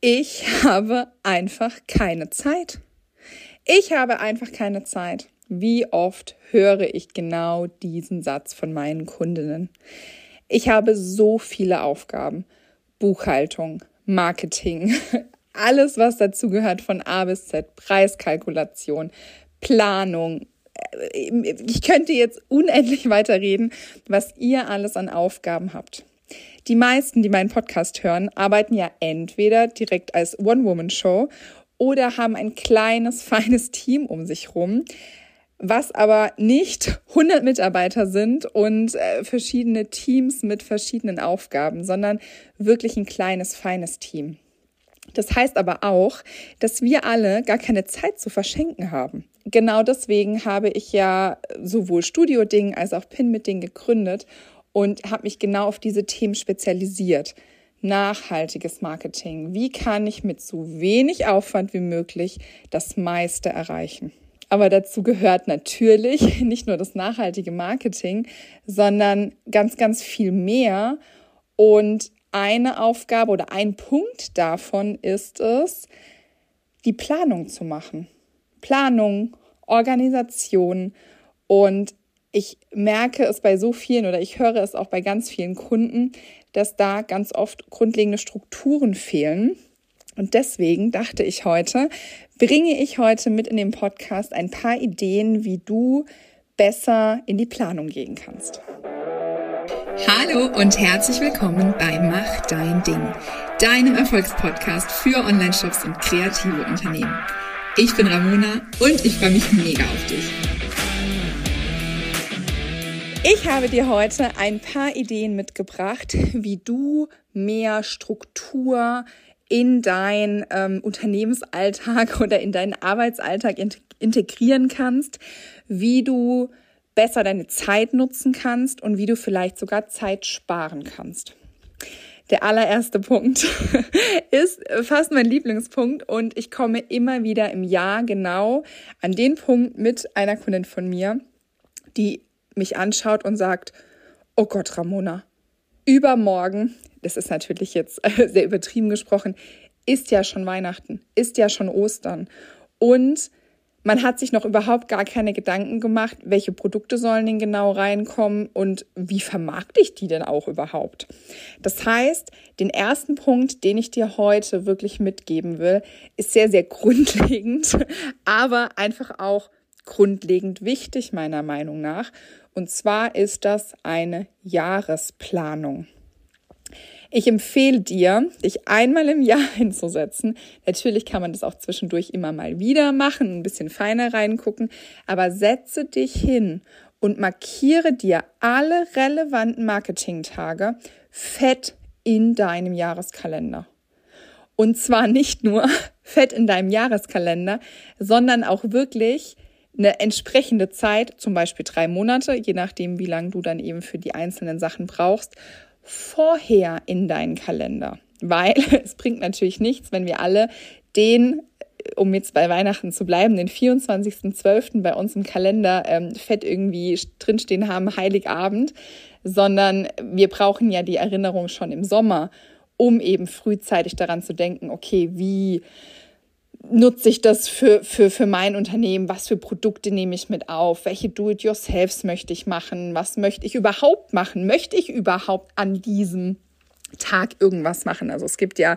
ich habe einfach keine Zeit. Ich habe einfach keine Zeit. Wie oft höre ich genau diesen Satz von meinen Kundinnen? Ich habe so viele Aufgaben. Buchhaltung, Marketing, alles, was dazu gehört von A bis Z, Preiskalkulation, Planung. Ich könnte jetzt unendlich weiterreden, was ihr alles an Aufgaben habt. Die meisten, die meinen Podcast hören, arbeiten ja entweder direkt als One-Woman-Show oder haben ein kleines, feines Team um sich rum, was aber nicht 100 Mitarbeiter sind und äh, verschiedene Teams mit verschiedenen Aufgaben, sondern wirklich ein kleines, feines Team. Das heißt aber auch, dass wir alle gar keine Zeit zu verschenken haben. Genau deswegen habe ich ja sowohl Studio Ding als auch Pin mit Ding gegründet und habe mich genau auf diese Themen spezialisiert. Nachhaltiges Marketing. Wie kann ich mit so wenig Aufwand wie möglich das meiste erreichen? Aber dazu gehört natürlich nicht nur das nachhaltige Marketing, sondern ganz, ganz viel mehr. Und eine Aufgabe oder ein Punkt davon ist es, die Planung zu machen. Planung, Organisation und ich merke es bei so vielen oder ich höre es auch bei ganz vielen Kunden, dass da ganz oft grundlegende Strukturen fehlen. Und deswegen dachte ich heute, bringe ich heute mit in den Podcast ein paar Ideen, wie du besser in die Planung gehen kannst. Hallo und herzlich willkommen bei Mach dein Ding, deinem Erfolgspodcast für Online-Shops und kreative Unternehmen. Ich bin Ramona und ich freue mich mega auf dich. Ich habe dir heute ein paar Ideen mitgebracht, wie du mehr Struktur in dein ähm, Unternehmensalltag oder in deinen Arbeitsalltag integrieren kannst, wie du besser deine Zeit nutzen kannst und wie du vielleicht sogar Zeit sparen kannst. Der allererste Punkt ist fast mein Lieblingspunkt und ich komme immer wieder im Jahr genau an den Punkt mit einer Kundin von mir, die mich anschaut und sagt, oh Gott, Ramona, übermorgen, das ist natürlich jetzt sehr übertrieben gesprochen, ist ja schon Weihnachten, ist ja schon Ostern. Und man hat sich noch überhaupt gar keine Gedanken gemacht, welche Produkte sollen denn genau reinkommen und wie vermarkte ich die denn auch überhaupt. Das heißt, den ersten Punkt, den ich dir heute wirklich mitgeben will, ist sehr, sehr grundlegend, aber einfach auch grundlegend wichtig meiner Meinung nach. Und zwar ist das eine Jahresplanung. Ich empfehle dir, dich einmal im Jahr hinzusetzen. Natürlich kann man das auch zwischendurch immer mal wieder machen, ein bisschen feiner reingucken, aber setze dich hin und markiere dir alle relevanten Marketingtage fett in deinem Jahreskalender. Und zwar nicht nur fett in deinem Jahreskalender, sondern auch wirklich eine entsprechende Zeit, zum Beispiel drei Monate, je nachdem, wie lange du dann eben für die einzelnen Sachen brauchst, vorher in deinen Kalender. Weil es bringt natürlich nichts, wenn wir alle den, um jetzt bei Weihnachten zu bleiben, den 24.12. bei uns im Kalender ähm, fett irgendwie drinstehen haben, Heiligabend, sondern wir brauchen ja die Erinnerung schon im Sommer, um eben frühzeitig daran zu denken, okay, wie nutze ich das für, für, für mein Unternehmen? Was für Produkte nehme ich mit auf? Welche Do-it-yourselfs möchte ich machen? Was möchte ich überhaupt machen? Möchte ich überhaupt an diesem Tag irgendwas machen? Also es gibt ja,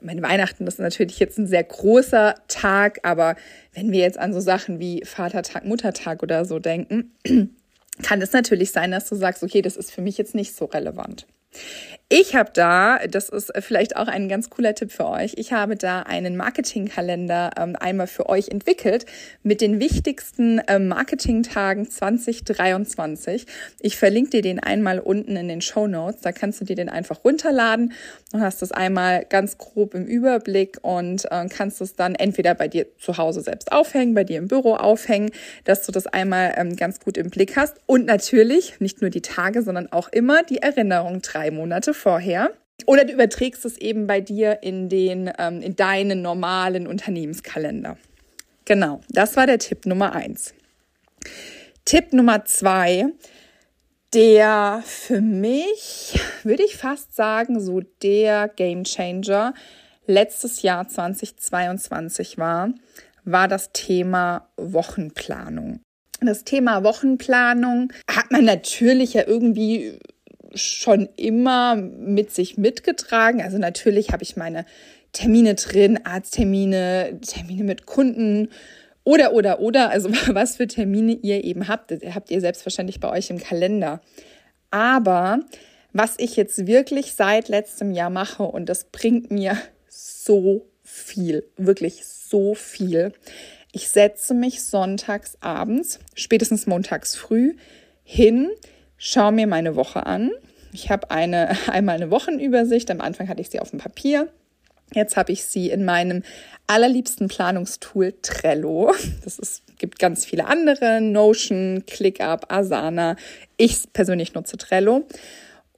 meine Weihnachten, das ist natürlich jetzt ein sehr großer Tag, aber wenn wir jetzt an so Sachen wie Vatertag, Muttertag oder so denken, kann es natürlich sein, dass du sagst, okay, das ist für mich jetzt nicht so relevant. Ich habe da, das ist vielleicht auch ein ganz cooler Tipp für euch, ich habe da einen Marketingkalender ähm, einmal für euch entwickelt mit den wichtigsten ähm, Marketingtagen 2023. Ich verlinke dir den einmal unten in den Show Notes, da kannst du dir den einfach runterladen und hast das einmal ganz grob im Überblick und äh, kannst es dann entweder bei dir zu Hause selbst aufhängen, bei dir im Büro aufhängen, dass du das einmal ähm, ganz gut im Blick hast und natürlich nicht nur die Tage, sondern auch immer die Erinnerung drei Monate vorher. Oder du überträgst es eben bei dir in den, ähm, in deinen normalen Unternehmenskalender. Genau, das war der Tipp Nummer eins. Tipp Nummer zwei, der für mich, würde ich fast sagen, so der Game Changer letztes Jahr 2022 war, war das Thema Wochenplanung. Das Thema Wochenplanung hat man natürlich ja irgendwie schon immer mit sich mitgetragen. Also natürlich habe ich meine Termine drin, Arzttermine, Termine mit Kunden oder, oder, oder. Also was für Termine ihr eben habt, habt ihr selbstverständlich bei euch im Kalender. Aber was ich jetzt wirklich seit letztem Jahr mache und das bringt mir so viel, wirklich so viel. Ich setze mich sonntags abends, spätestens montags früh hin, schaue mir meine Woche an. Ich habe eine, einmal eine Wochenübersicht. Am Anfang hatte ich sie auf dem Papier. Jetzt habe ich sie in meinem allerliebsten Planungstool Trello. Das ist, gibt ganz viele andere, Notion, ClickUp, Asana. Ich persönlich nutze Trello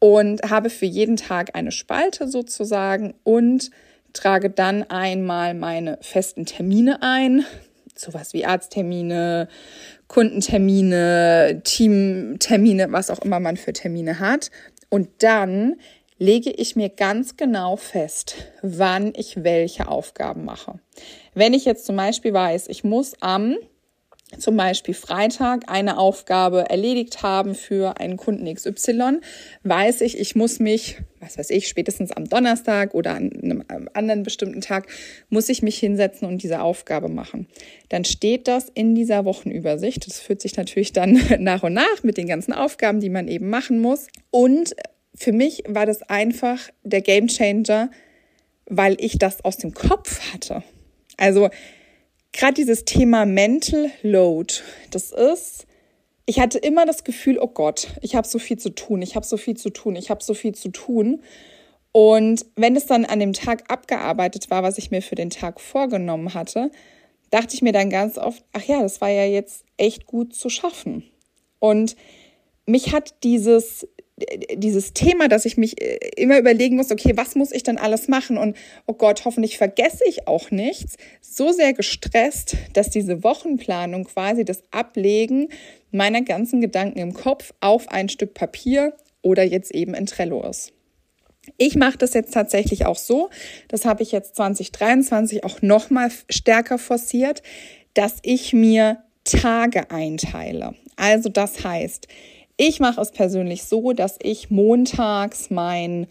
und habe für jeden Tag eine Spalte sozusagen und trage dann einmal meine festen Termine ein, sowas wie Arzttermine, Kundentermine, Teamtermine, was auch immer man für Termine hat. Und dann lege ich mir ganz genau fest, wann ich welche Aufgaben mache. Wenn ich jetzt zum Beispiel weiß, ich muss am zum Beispiel Freitag eine Aufgabe erledigt haben für einen Kunden XY, weiß ich, ich muss mich, was weiß ich, spätestens am Donnerstag oder an einem anderen bestimmten Tag, muss ich mich hinsetzen und diese Aufgabe machen. Dann steht das in dieser Wochenübersicht. Das führt sich natürlich dann nach und nach mit den ganzen Aufgaben, die man eben machen muss. Und für mich war das einfach der Game Changer, weil ich das aus dem Kopf hatte. Also gerade dieses Thema Mental Load, das ist, ich hatte immer das Gefühl, oh Gott, ich habe so viel zu tun, ich habe so viel zu tun, ich habe so viel zu tun. Und wenn es dann an dem Tag abgearbeitet war, was ich mir für den Tag vorgenommen hatte, dachte ich mir dann ganz oft, ach ja, das war ja jetzt echt gut zu schaffen. Und mich hat dieses dieses Thema, dass ich mich äh, immer überlegen muss, okay, was muss ich denn alles machen? Und oh Gott, hoffentlich vergesse ich auch nichts. So sehr gestresst, dass diese Wochenplanung quasi das Ablegen meiner ganzen Gedanken im Kopf auf ein Stück Papier oder jetzt eben in Trello ist. Ich mache das jetzt tatsächlich auch so, das habe ich jetzt 2023 auch noch mal stärker forciert, dass ich mir Tage einteile. Also das heißt, ich mache es persönlich so, dass ich montags mein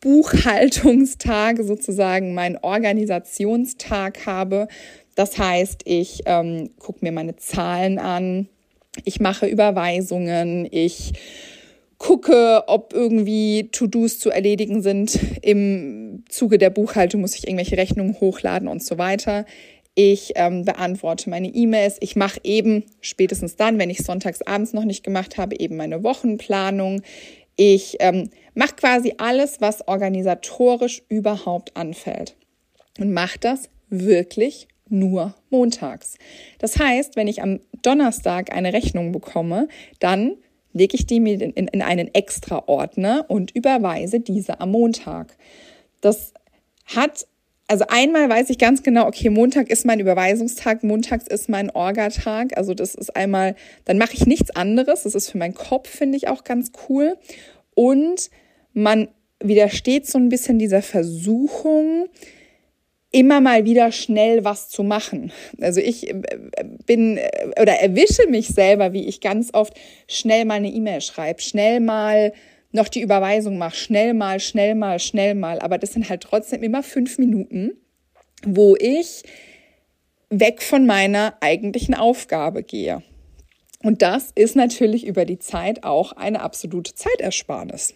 Buchhaltungstag, sozusagen mein Organisationstag habe. Das heißt, ich ähm, gucke mir meine Zahlen an, ich mache Überweisungen, ich gucke, ob irgendwie To-Dos zu erledigen sind. Im Zuge der Buchhaltung muss ich irgendwelche Rechnungen hochladen und so weiter. Ich ähm, beantworte meine E-Mails. Ich mache eben spätestens dann, wenn ich sonntags abends noch nicht gemacht habe, eben meine Wochenplanung. Ich ähm, mache quasi alles, was organisatorisch überhaupt anfällt. Und mache das wirklich nur montags. Das heißt, wenn ich am Donnerstag eine Rechnung bekomme, dann lege ich die mir in, in einen extra Ordner und überweise diese am Montag. Das hat also einmal weiß ich ganz genau, okay, Montag ist mein Überweisungstag, montags ist mein Orgatag. Also das ist einmal, dann mache ich nichts anderes. Das ist für meinen Kopf, finde ich auch ganz cool. Und man widersteht so ein bisschen dieser Versuchung, immer mal wieder schnell was zu machen. Also ich äh, bin äh, oder erwische mich selber, wie ich ganz oft schnell mal eine E-Mail schreibe, schnell mal noch die Überweisung mache, schnell mal, schnell mal, schnell mal. Aber das sind halt trotzdem immer fünf Minuten, wo ich weg von meiner eigentlichen Aufgabe gehe. Und das ist natürlich über die Zeit auch eine absolute Zeitersparnis.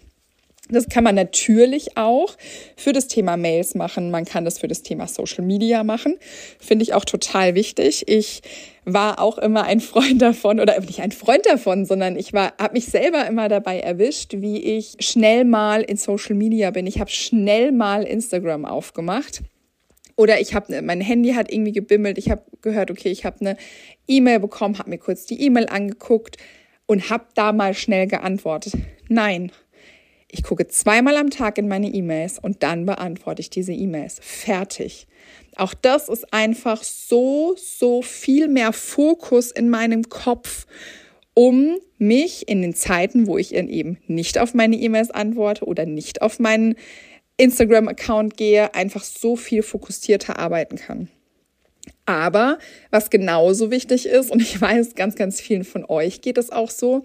Das kann man natürlich auch für das Thema Mails machen. Man kann das für das Thema Social Media machen. Finde ich auch total wichtig. Ich war auch immer ein Freund davon oder nicht ein Freund davon, sondern ich war habe mich selber immer dabei erwischt, wie ich schnell mal in Social Media bin. Ich habe schnell mal Instagram aufgemacht. Oder ich habe mein Handy hat irgendwie gebimmelt. Ich habe gehört, okay, ich habe eine E-Mail bekommen, habe mir kurz die E-Mail angeguckt und habe da mal schnell geantwortet. Nein, ich gucke zweimal am Tag in meine E-Mails und dann beantworte ich diese E-Mails. Fertig. Auch das ist einfach so, so viel mehr Fokus in meinem Kopf, um mich in den Zeiten, wo ich eben nicht auf meine E-Mails antworte oder nicht auf meinen Instagram-Account gehe, einfach so viel fokussierter arbeiten kann. Aber was genauso wichtig ist, und ich weiß, ganz, ganz vielen von euch geht es auch so,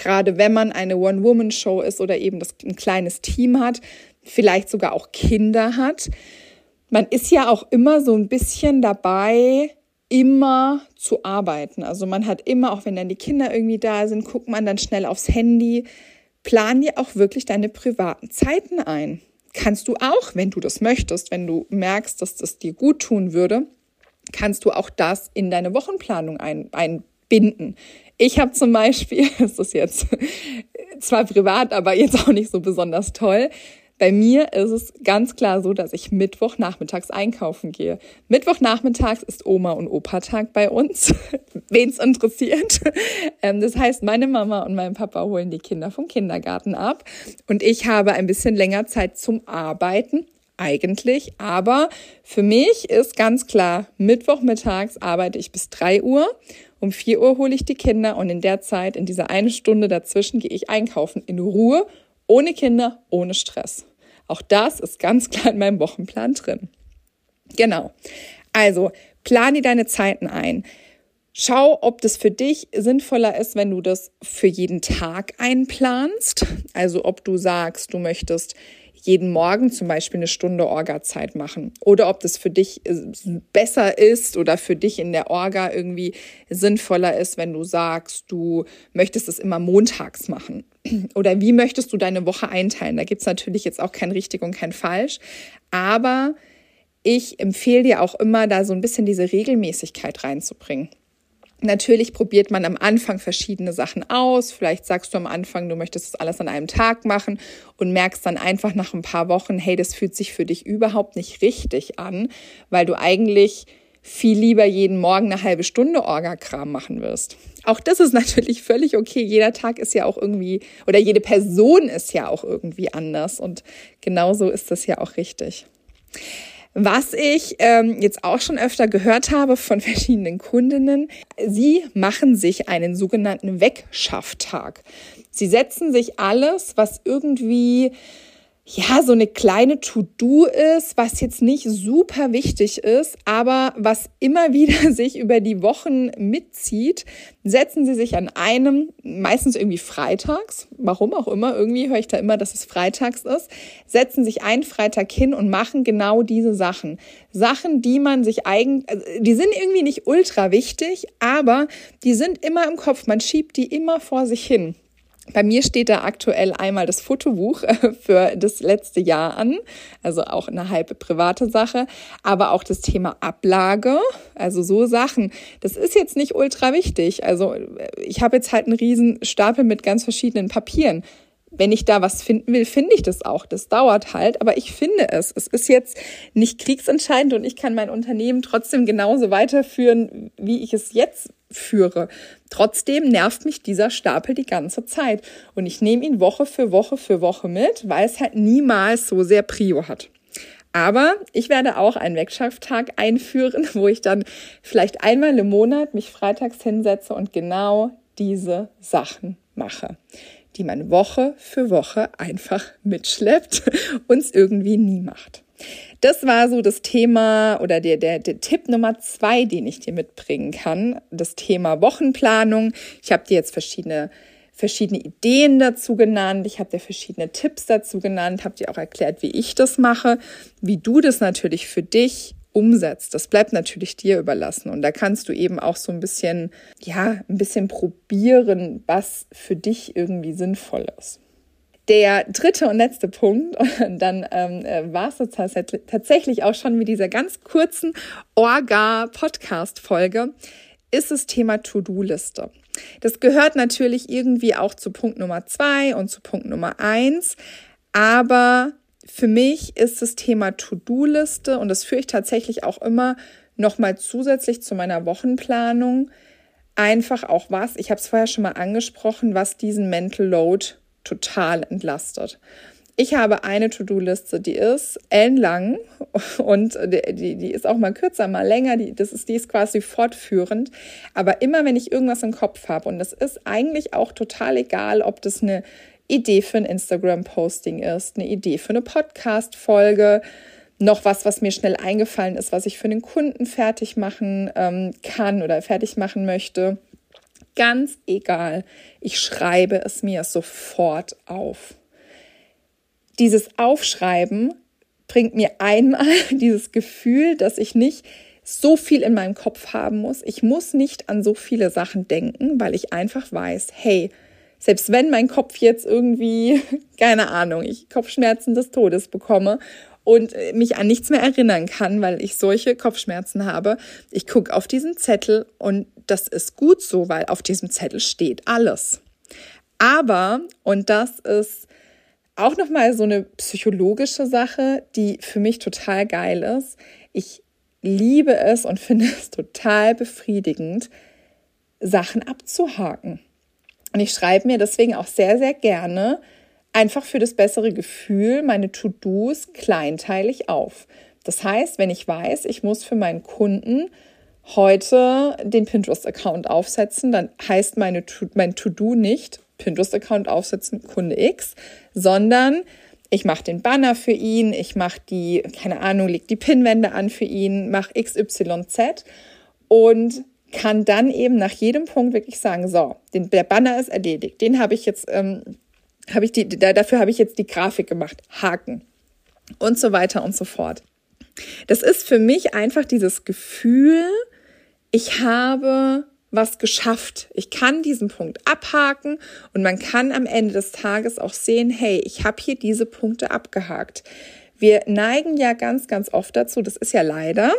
gerade wenn man eine One-Woman-Show ist oder eben das, ein kleines Team hat, vielleicht sogar auch Kinder hat, man ist ja auch immer so ein bisschen dabei, immer zu arbeiten. Also man hat immer, auch wenn dann die Kinder irgendwie da sind, guckt man dann schnell aufs Handy. Plan dir auch wirklich deine privaten Zeiten ein. Kannst du auch, wenn du das möchtest, wenn du merkst, dass das dir gut tun würde, kannst du auch das in deine Wochenplanung ein, einbinden. Ich habe zum Beispiel, das ist jetzt zwar privat, aber jetzt auch nicht so besonders toll, bei mir ist es ganz klar so, dass ich Mittwochnachmittags einkaufen gehe. Mittwochnachmittags ist Oma- und Opa-Tag bei uns, wen es interessiert. Ähm, das heißt, meine Mama und mein Papa holen die Kinder vom Kindergarten ab und ich habe ein bisschen länger Zeit zum Arbeiten, eigentlich. Aber für mich ist ganz klar, Mittwochmittags arbeite ich bis drei Uhr. Um vier Uhr hole ich die Kinder und in der Zeit, in dieser eine Stunde dazwischen, gehe ich einkaufen in Ruhe, ohne Kinder, ohne Stress. Auch das ist ganz klar in meinem Wochenplan drin. Genau. Also, plane deine Zeiten ein. Schau, ob das für dich sinnvoller ist, wenn du das für jeden Tag einplanst. Also ob du sagst, du möchtest jeden Morgen zum Beispiel eine Stunde Orga-Zeit machen oder ob das für dich äh, besser ist oder für dich in der Orga irgendwie sinnvoller ist, wenn du sagst, du möchtest es immer montags machen oder wie möchtest du deine Woche einteilen. Da gibt's natürlich jetzt auch kein richtig und kein falsch, aber ich empfehle dir auch immer, da so ein bisschen diese Regelmäßigkeit reinzubringen. Natürlich probiert man am Anfang verschiedene Sachen aus. Vielleicht sagst du am Anfang, du möchtest das alles an einem Tag machen und merkst dann einfach nach ein paar Wochen, hey, das fühlt sich für dich überhaupt nicht richtig an, weil du eigentlich viel lieber jeden Morgen eine halbe Stunde Orgakram machen wirst. Auch das ist natürlich völlig okay. Jeder Tag ist ja auch irgendwie, oder jede Person ist ja auch irgendwie anders. Und genauso ist das ja auch richtig. Was ich ähm, jetzt auch schon öfter gehört habe von verschiedenen Kundinnen, sie machen sich einen sogenannten Wegschafftag. Sie setzen sich alles, was irgendwie ja, so eine kleine To-Do ist, was jetzt nicht super wichtig ist, aber was immer wieder sich über die Wochen mitzieht, setzen sie sich an einem, meistens irgendwie freitags, warum auch immer, irgendwie höre ich da immer, dass es freitags ist, setzen sich einen Freitag hin und machen genau diese Sachen. Sachen, die man sich eigentlich, also die sind irgendwie nicht ultra wichtig, aber die sind immer im Kopf, man schiebt die immer vor sich hin. Bei mir steht da aktuell einmal das Fotobuch äh, für das letzte Jahr an, also auch eine halbe private Sache, aber auch das Thema Ablage, also so Sachen. Das ist jetzt nicht ultra wichtig. Also ich habe jetzt halt einen riesen Stapel mit ganz verschiedenen Papieren. Wenn ich da was finden will, finde ich das auch. Das dauert halt, aber ich finde es. Es ist jetzt nicht kriegsentscheidend und ich kann mein Unternehmen trotzdem genauso weiterführen, wie ich es jetzt führe. Trotzdem nervt mich dieser Stapel die ganze Zeit und ich nehme ihn Woche für Woche für Woche mit, weil es halt niemals so sehr Prio hat. Aber ich werde auch einen Wegschafftag einführen, wo ich dann vielleicht einmal im Monat mich freitags hinsetze und genau diese Sachen mache, die man Woche für Woche einfach mitschleppt und es irgendwie nie macht. Das war so das Thema oder der, der, der Tipp Nummer zwei, den ich dir mitbringen kann. Das Thema Wochenplanung. Ich habe dir jetzt verschiedene verschiedene Ideen dazu genannt, ich habe dir verschiedene Tipps dazu genannt, habe dir auch erklärt, wie ich das mache, wie du das natürlich für dich umsetzt. Das bleibt natürlich dir überlassen und da kannst du eben auch so ein bisschen ja, ein bisschen probieren, was für dich irgendwie sinnvoll ist. Der dritte und letzte Punkt, und dann ähm, äh, war es tatsächlich auch schon mit dieser ganz kurzen Orga-Podcast-Folge, ist das Thema To-Do-Liste. Das gehört natürlich irgendwie auch zu Punkt Nummer zwei und zu Punkt Nummer eins, aber für mich ist das Thema To-Do-Liste und das führe ich tatsächlich auch immer nochmal zusätzlich zu meiner Wochenplanung einfach auch was, ich habe es vorher schon mal angesprochen, was diesen Mental Load total entlastet. Ich habe eine To-Do-Liste, die ist ellenlang und die, die ist auch mal kürzer, mal länger. Die, das ist, die ist quasi fortführend. Aber immer, wenn ich irgendwas im Kopf habe, und das ist eigentlich auch total egal, ob das eine Idee für ein Instagram-Posting ist, eine Idee für eine Podcast-Folge, noch was, was mir schnell eingefallen ist, was ich für einen Kunden fertig machen ähm, kann oder fertig machen möchte. Ganz egal, ich schreibe es mir sofort auf. Dieses Aufschreiben bringt mir einmal dieses Gefühl, dass ich nicht so viel in meinem Kopf haben muss. Ich muss nicht an so viele Sachen denken, weil ich einfach weiß, hey, selbst wenn mein Kopf jetzt irgendwie, keine Ahnung, ich Kopfschmerzen des Todes bekomme und mich an nichts mehr erinnern kann, weil ich solche Kopfschmerzen habe, ich gucke auf diesen Zettel und das ist gut so, weil auf diesem Zettel steht alles. Aber, und das ist auch nochmal so eine psychologische Sache, die für mich total geil ist. Ich liebe es und finde es total befriedigend, Sachen abzuhaken. Und ich schreibe mir deswegen auch sehr, sehr gerne einfach für das bessere Gefühl meine To-Dos kleinteilig auf. Das heißt, wenn ich weiß, ich muss für meinen Kunden heute den Pinterest-Account aufsetzen, dann heißt meine to, mein To-Do nicht Pinterest-Account aufsetzen, Kunde X, sondern ich mache den Banner für ihn, ich mache die, keine Ahnung, leg die Pinwände an für ihn, mache XYZ und kann dann eben nach jedem Punkt wirklich sagen, so, den, der Banner ist erledigt, den habe ich jetzt, ähm, habe ich die, dafür habe ich jetzt die Grafik gemacht, Haken und so weiter und so fort. Das ist für mich einfach dieses Gefühl, ich habe was geschafft. Ich kann diesen Punkt abhaken und man kann am Ende des Tages auch sehen, hey, ich habe hier diese Punkte abgehakt. Wir neigen ja ganz, ganz oft dazu, das ist ja leider,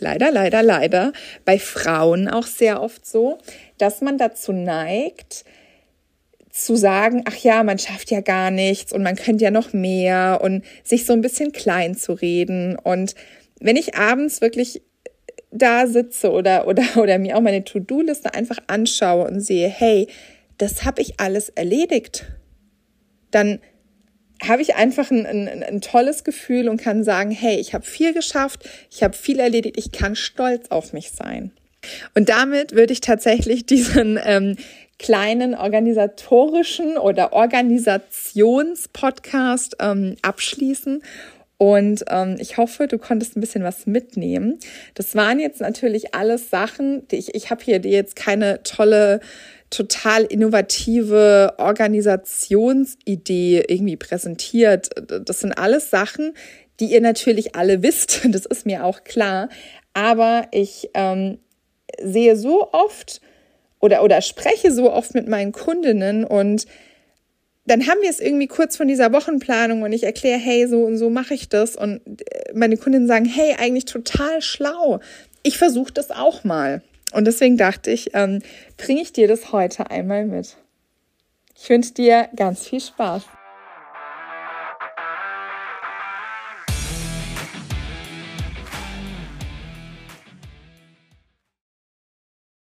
leider, leider, leider, bei Frauen auch sehr oft so, dass man dazu neigt, zu sagen, ach ja, man schafft ja gar nichts und man könnte ja noch mehr und sich so ein bisschen klein zu reden. Und wenn ich abends wirklich da sitze oder, oder, oder mir auch meine To-Do-Liste einfach anschaue und sehe, hey, das habe ich alles erledigt, dann habe ich einfach ein, ein, ein, tolles Gefühl und kann sagen, hey, ich habe viel geschafft, ich habe viel erledigt, ich kann stolz auf mich sein. Und damit würde ich tatsächlich diesen ähm, kleinen organisatorischen oder Organisationspodcast ähm, abschließen und ähm, ich hoffe, du konntest ein bisschen was mitnehmen. Das waren jetzt natürlich alles Sachen, die ich, ich habe hier dir jetzt keine tolle, total innovative Organisationsidee irgendwie präsentiert. Das sind alles Sachen, die ihr natürlich alle wisst. Das ist mir auch klar. Aber ich ähm, sehe so oft oder, oder spreche so oft mit meinen Kundinnen und dann haben wir es irgendwie kurz von dieser Wochenplanung und ich erkläre, hey, so und so mache ich das. Und äh, meine Kundinnen sagen, hey, eigentlich total schlau. Ich versuche das auch mal. Und deswegen dachte ich, ähm, bringe ich dir das heute einmal mit. Ich wünsche dir ganz viel Spaß.